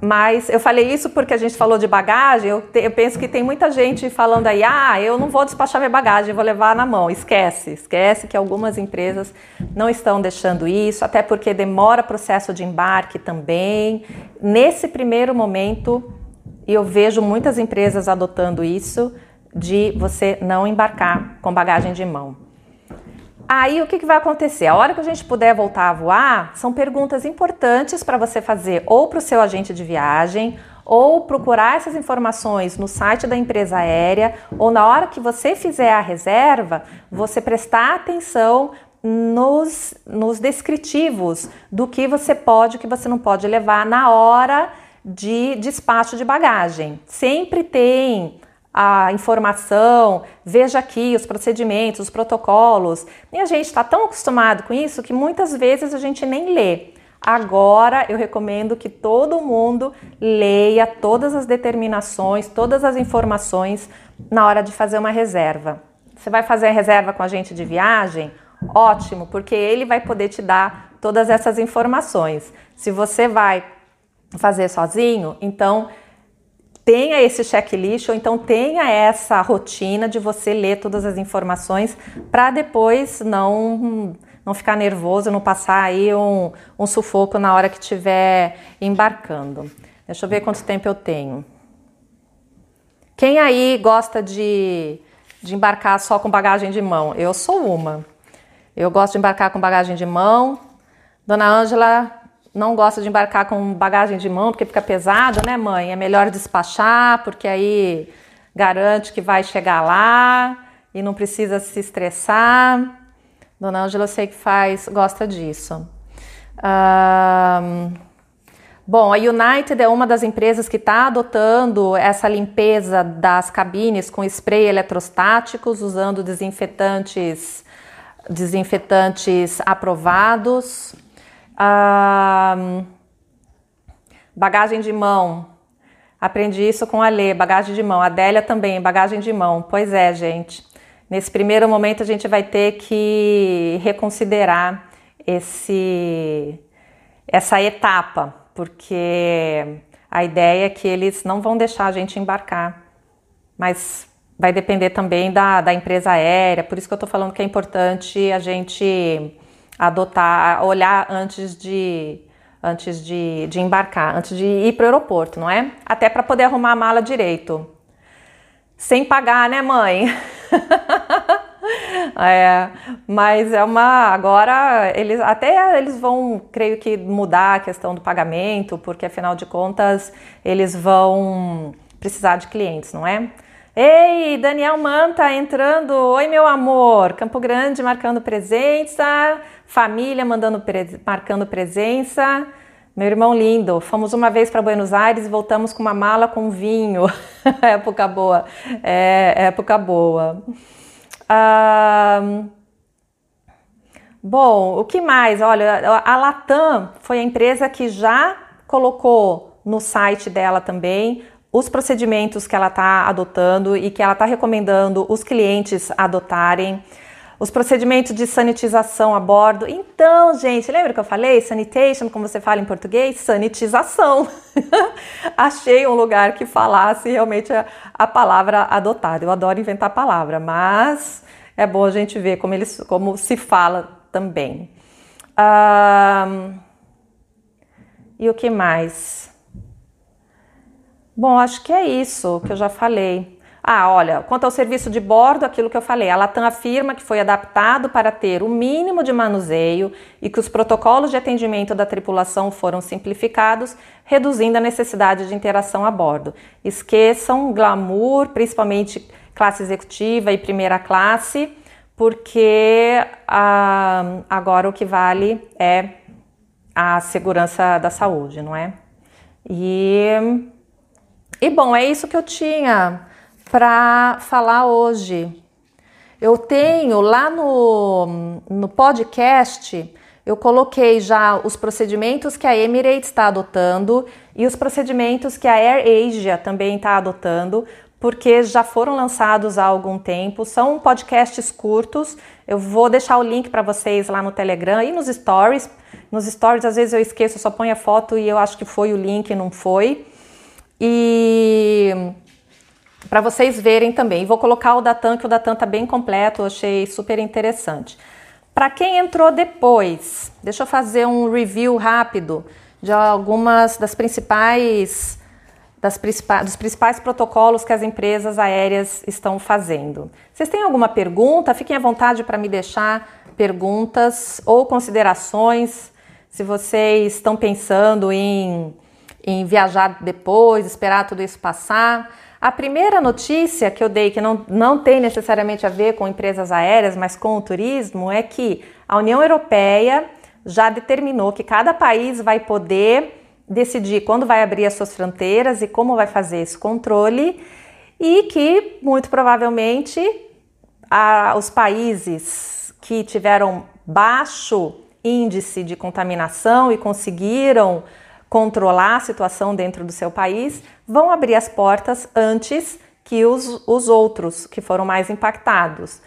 Mas eu falei isso porque a gente falou de bagagem. Eu, te, eu, penso que tem muita gente falando aí: ah, eu não vou despachar minha bagagem, vou levar na mão. Esquece, esquece que algumas empresas não estão deixando isso, até porque demora processo de embarque também. Nesse primeiro momento, eu vejo muitas empresas adotando isso, de você não embarcar com bagagem de mão. Aí o que, que, vai acontecer? A hora que a gente puder voltar a voar, são perguntas importantes para você fazer ou para o seu agente de viagem, ou procurar essas informações no site da empresa aérea, ou na hora que você fizer a reserva, você prestar atenção nos, nos descritivos do que você pode e que você não pode levar na hora de despacho de bagagem. Sempre tem a informação, veja aqui os procedimentos, os protocolos. E a gente está tão acostumado com isso que muitas vezes a gente nem lê. Agora eu recomendo que todo mundo leia todas as determinações, todas as informações na hora de fazer uma reserva. Você vai fazer a reserva com a gente de viagem? Ótimo, porque ele vai poder te dar todas essas informações. Se você vai fazer sozinho, então tenha esse checklist ou então tenha essa rotina de você ler todas as informações para depois não não ficar nervoso, não passar aí um, um sufoco na hora que estiver embarcando. Deixa eu ver quanto tempo eu tenho. Quem aí gosta de, de embarcar só com bagagem de mão? Eu sou uma. Eu gosto de embarcar com bagagem de mão. Dona Ângela não gosta de embarcar com bagagem de mão porque fica pesado, né, mãe? É melhor despachar, porque aí garante que vai chegar lá e não precisa se estressar. Dona Ângela, eu sei que faz, gosta disso. Um, bom, a United é uma das empresas que está adotando essa limpeza das cabines com spray eletrostáticos, usando desinfetantes, desinfetantes aprovados bagagem de mão. Aprendi isso com a Lê, bagagem de mão. A Adélia também, bagagem de mão. Pois é, gente. Nesse primeiro momento a gente vai ter que reconsiderar esse, essa etapa, porque a ideia é que eles não vão deixar a gente embarcar. Mas vai depender também da, da empresa aérea, por isso que eu estou falando que é importante a gente adotar, olhar antes de antes de, de embarcar, antes de ir para o aeroporto, não é? Até para poder arrumar a mala direito. Sem pagar, né, mãe? é, mas é uma. Agora, eles até eles vão, creio que, mudar a questão do pagamento, porque afinal de contas eles vão precisar de clientes, não é? Ei, Daniel Manta entrando. Oi, meu amor. Campo Grande marcando presença. Família mandando pre... marcando presença. Meu irmão lindo, fomos uma vez para Buenos Aires e voltamos com uma mala com vinho. época boa, é, época boa. Bom, o que mais? Olha, a Latam foi a empresa que já colocou no site dela também os procedimentos que ela está adotando e que ela está recomendando os clientes adotarem os procedimentos de sanitização a bordo. Então, gente, lembra que eu falei sanitation, como você fala em português? Sanitização. Achei um lugar que falasse realmente a, a, palavra adotada. Eu adoro inventar palavra, mas é bom a gente ver como, eles, como se fala também. e o que mais? Bom, acho que é isso que eu já falei. Ah, olha, quanto ao serviço de bordo, aquilo que eu falei, a Latam afirma que foi adaptado para ter o mínimo de manuseio e que os protocolos de atendimento da tripulação foram simplificados, reduzindo a necessidade de interação a bordo. Esqueçam glamour, principalmente classe executiva e primeira classe, porque ah, agora o que vale é a segurança da saúde, não é? E, e bom, é isso que eu tinha para falar hoje. Eu tenho lá no, no podcast, eu coloquei já os procedimentos que a Emirates está adotando e os procedimentos que a Air Asia também está adotando, porque já foram lançados há algum tempo. São podcasts curtos. Eu vou deixar o link para vocês lá no Telegram e nos stories. Nos stories, às vezes eu esqueço, só ponho a foto e eu acho que foi o link, não foi. E para vocês verem também. Vou colocar o Datan, que o Datan tá bem completo, eu achei super interessante. Para quem entrou depois, deixa eu fazer um review rápido de algumas das principais, das principais dos principais protocolos que as empresas aéreas estão fazendo. Vocês têm alguma pergunta? Fiquem à vontade para me deixar perguntas ou considerações. Se vocês estão pensando em, em viajar depois, esperar tudo isso passar. A primeira notícia que eu dei, que não, não tem necessariamente a ver com empresas aéreas, mas com o turismo, é que a União Europeia já determinou que cada país vai poder decidir quando vai abrir as suas fronteiras e como vai fazer esse controle, e que muito provavelmente a, os países que tiveram baixo índice de contaminação e conseguiram controlar a situação dentro do seu país, vão abrir as portas antes que os, os outros que foram mais impactados.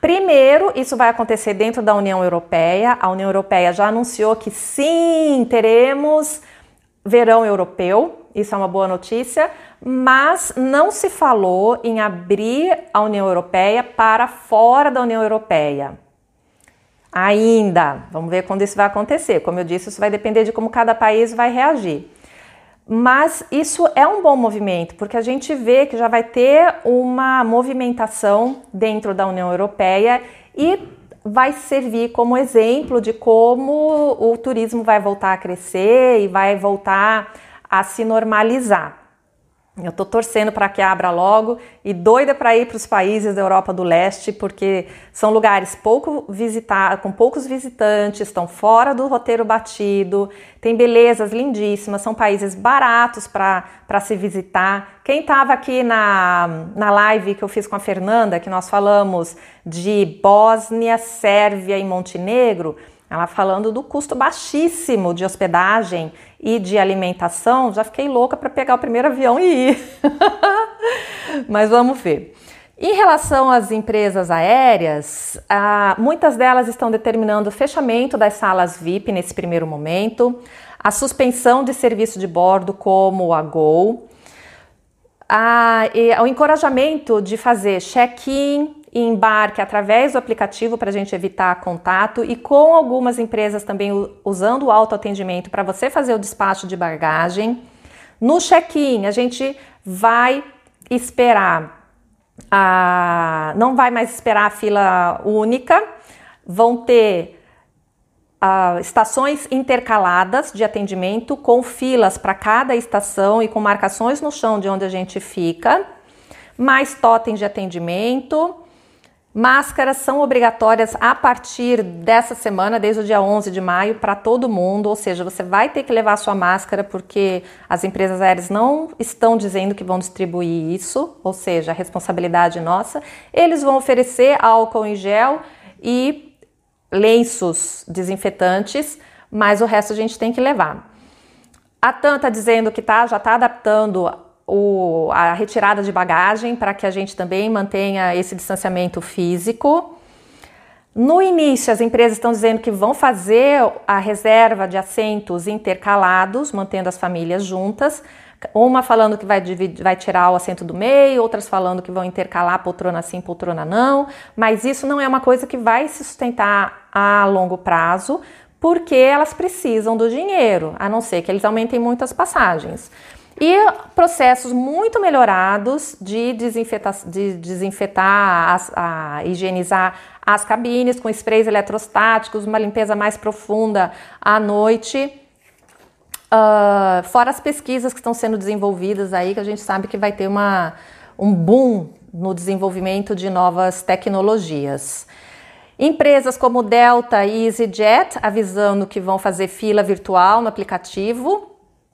Primeiro, isso vai acontecer dentro da União Europeia. A União Europeia já anunciou que sim, teremos verão europeu, isso é uma boa notícia, mas não se falou em abrir a União Europeia para fora da União Europeia. Ainda, vamos ver quando isso vai acontecer. Como eu disse, isso vai depender de como cada país vai reagir. Mas isso é um bom movimento, porque a gente vê que já vai ter uma movimentação dentro da União Europeia e vai servir como exemplo de como o turismo vai voltar a crescer e vai voltar a se normalizar. Eu estou torcendo para que abra logo e doida para ir para os países da Europa do Leste, porque são lugares pouco visitados, com poucos visitantes, estão fora do roteiro batido, tem belezas lindíssimas, são países baratos para se visitar. Quem estava aqui na, na live que eu fiz com a Fernanda, que nós falamos de Bósnia, Sérvia e Montenegro, ela falando do custo baixíssimo de hospedagem e de alimentação, já fiquei louca para pegar o primeiro avião e ir. Mas vamos ver. Em relação às empresas aéreas, ah, muitas delas estão determinando o fechamento das salas VIP nesse primeiro momento, a suspensão de serviço de bordo como a Gol, a, o encorajamento de fazer check-in e embarque através do aplicativo para a gente evitar contato e com algumas empresas também usando o autoatendimento para você fazer o despacho de bagagem. No check-in, a gente vai esperar a, não vai mais esperar a fila única, vão ter uh, estações intercaladas de atendimento com filas para cada estação e com marcações no chão de onde a gente fica, mais totens de atendimento. Máscaras são obrigatórias a partir dessa semana, desde o dia 11 de maio, para todo mundo. Ou seja, você vai ter que levar sua máscara porque as empresas aéreas não estão dizendo que vão distribuir isso, ou seja, a responsabilidade nossa. Eles vão oferecer álcool em gel e lenços desinfetantes, mas o resto a gente tem que levar. A TAM está dizendo que tá, já está adaptando o, a retirada de bagagem para que a gente também mantenha esse distanciamento físico. No início, as empresas estão dizendo que vão fazer a reserva de assentos intercalados, mantendo as famílias juntas, uma falando que vai, dividir, vai tirar o assento do meio, outras falando que vão intercalar poltrona sim, poltrona não, mas isso não é uma coisa que vai se sustentar a longo prazo, porque elas precisam do dinheiro, a não ser que eles aumentem muito as passagens. E processos muito melhorados de desinfetar, de desinfetar as, a, higienizar as cabines com sprays eletrostáticos, uma limpeza mais profunda à noite Uh, fora as pesquisas que estão sendo desenvolvidas aí, que a gente sabe que vai ter uma, um boom no desenvolvimento de novas tecnologias. Empresas como Delta e EasyJet avisando que vão fazer fila virtual no aplicativo,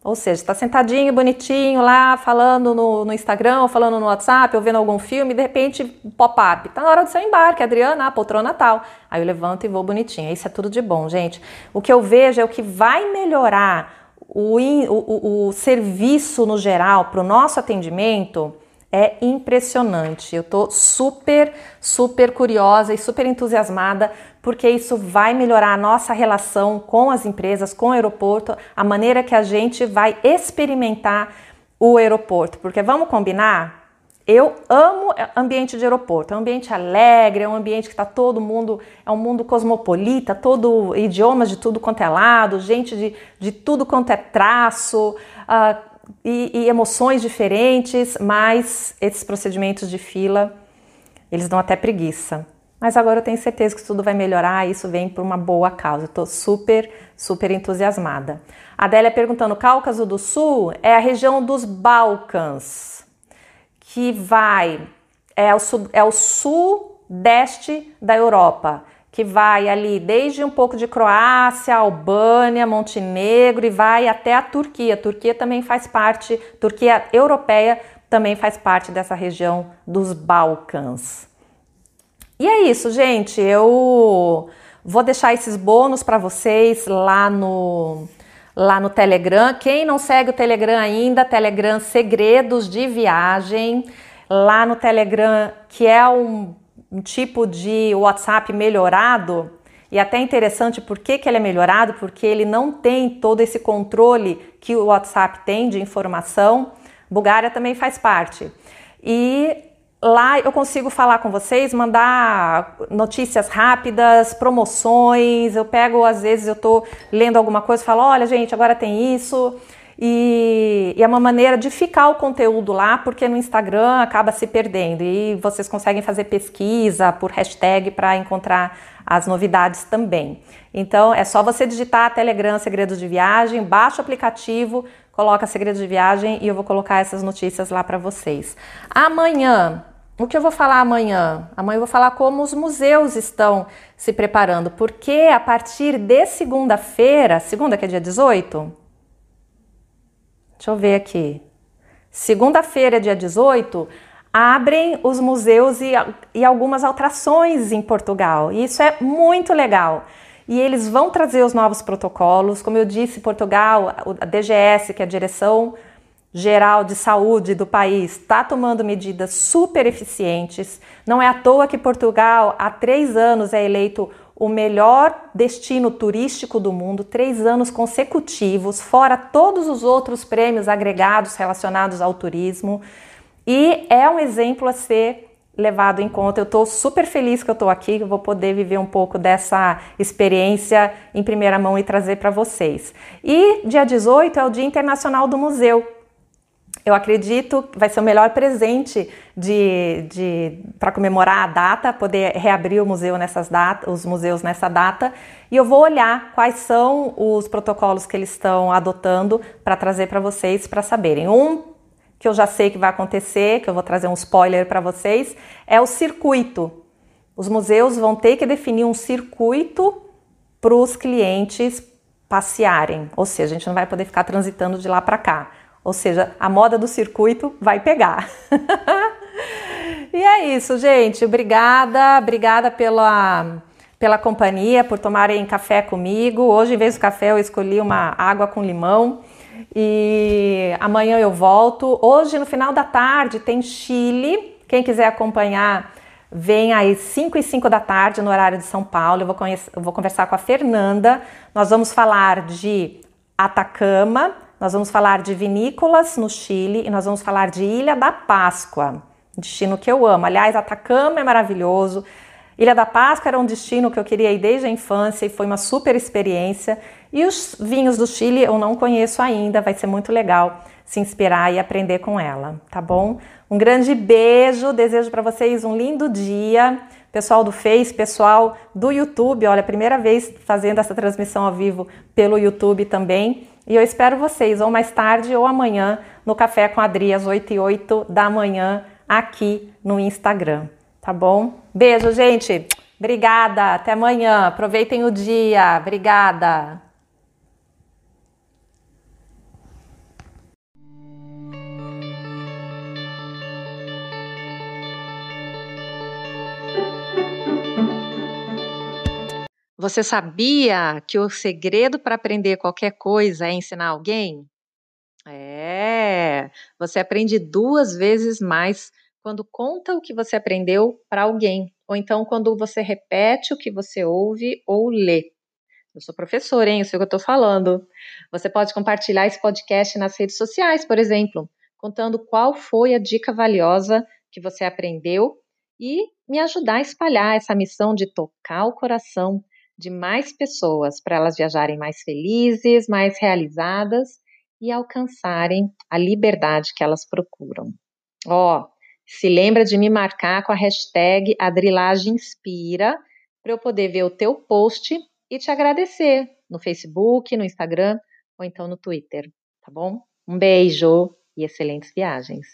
ou seja, está sentadinho, bonitinho lá, falando no, no, Instagram, ou falando no WhatsApp, ou vendo algum filme, de repente, pop-up. Tá na hora do seu embarque, Adriana, a poltrona tal. Aí eu levanto e vou bonitinho. Isso é tudo de bom, gente. O que eu vejo é o que vai melhorar o, o, o serviço no geral para o nosso atendimento é impressionante. Eu estou super, super curiosa e super entusiasmada porque isso vai melhorar a nossa relação com as empresas, com o aeroporto, a maneira que a gente vai experimentar o aeroporto. Porque vamos combinar? Eu amo ambiente de aeroporto, é um ambiente alegre, é um ambiente que está todo mundo, é um mundo cosmopolita, todo idiomas de tudo quanto é lado, gente de, de tudo quanto é traço uh, e, e emoções diferentes, mas esses procedimentos de fila, eles dão até preguiça. Mas agora eu tenho certeza que tudo vai melhorar e isso vem por uma boa causa. Estou super, super entusiasmada. A Adélia perguntando: Cáucaso do Sul é a região dos Balcãs que vai é o, sul, é o sudeste da Europa, que vai ali desde um pouco de Croácia, Albânia, Montenegro e vai até a Turquia. A Turquia também faz parte, Turquia europeia também faz parte dessa região dos Balcãs. E é isso, gente. Eu vou deixar esses bônus para vocês lá no lá no Telegram. Quem não segue o Telegram ainda, Telegram Segredos de Viagem, lá no Telegram, que é um, um tipo de WhatsApp melhorado. E até interessante por que, que ele é melhorado, porque ele não tem todo esse controle que o WhatsApp tem de informação. Bulgária também faz parte. E Lá eu consigo falar com vocês, mandar notícias rápidas, promoções. Eu pego, às vezes, eu estou lendo alguma coisa falo: olha, gente, agora tem isso. E, e, é uma maneira de ficar o conteúdo lá, porque no Instagram acaba se perdendo. E vocês conseguem fazer pesquisa por hashtag para encontrar as novidades também. Então é só você digitar Telegram Segredos de Viagem, baixa o aplicativo, coloca Segredos de Viagem e eu vou colocar essas notícias lá para vocês. Amanhã o que eu vou falar amanhã? Amanhã eu vou falar como os museus estão se preparando, porque a partir de segunda-feira, segunda que é dia 18? Deixa eu ver aqui. Segunda-feira, dia 18, abrem os museus e, e algumas atrações em Portugal. E isso é muito legal. E eles vão trazer os novos protocolos. Como eu disse, Portugal, a DGS, que é a Direção geral de saúde do país está tomando medidas super eficientes. Não é à toa que Portugal há três anos é eleito o melhor destino turístico do mundo, três anos consecutivos, fora todos os outros prêmios agregados relacionados ao turismo. E é um exemplo a ser levado em conta. Eu estou super feliz que eu estou aqui, que eu vou poder viver um pouco dessa experiência em primeira mão e trazer para vocês. E dia 18 é o Dia Internacional do Museu. eu acredito que vai ser o melhor presente de, de para comemorar a data, poder reabrir o museu nessas datas, os museus nessa data. E eu vou olhar quais são os protocolos que eles estão adotando para trazer para vocês para saberem. Um que eu já sei que vai acontecer, que eu vou trazer um spoiler para vocês, é o circuito. Os museus vão ter que definir um circuito para os clientes passearem, ou seja, a gente não vai poder ficar transitando de lá para cá. Ou seja, a moda do circuito vai pegar. e é isso, gente. Obrigada, obrigada pela, pela companhia, por tomarem café comigo. Hoje, em vez do café, eu escolhi uma água com limão. E amanhã eu volto. Hoje, no final da tarde, tem Chile. Quem quiser acompanhar, vem às 5 e 5 da tarde, no horário de São Paulo. Eu vou, conhecer, eu vou conversar com a Fernanda. Nós vamos falar de Atacama nós vamos falar de vinícolas no Chile e nós vamos falar de Ilha da Páscoa, destino que eu amo. Aliás, Atacama é maravilhoso. Ilha da Páscoa era um destino que eu queria ir desde a infância e foi uma super experiência. E os vinhos do Chile eu não conheço ainda, vai ser muito legal se inspirar e aprender com ela, tá bom? Um grande beijo, desejo para vocês um lindo dia. Pessoal do Face, pessoal do YouTube, olha, primeira vez fazendo essa transmissão ao vivo pelo YouTube também. E eu espero vocês ou mais tarde ou amanhã no Café com Adri, às 8 e 8 da manhã, aqui no Instagram. Tá bom? Beijo, gente. Obrigada. Até amanhã. Aproveitem o dia. Obrigada. Você sabia que o segredo para aprender qualquer coisa é ensinar alguém? É, você aprende duas vezes mais quando conta o que você aprendeu para alguém, ou então quando você repete o que você ouve ou lê. Eu sou professora, hein? Eu sei o que eu estou falando. Você pode compartilhar esse podcast nas redes sociais, por exemplo, contando qual foi a dica valiosa que você aprendeu e me ajudar a espalhar essa missão de tocar o coração de mais pessoas para elas viajarem mais felizes, mais realizadas e alcançarem a liberdade que elas procuram. Ó, oh, se lembra de me marcar com a hashtag AdrilagemInspira para eu poder ver o teu post e te agradecer no Facebook, no Instagram ou então no Twitter, tá bom? Um beijo e excelentes viagens!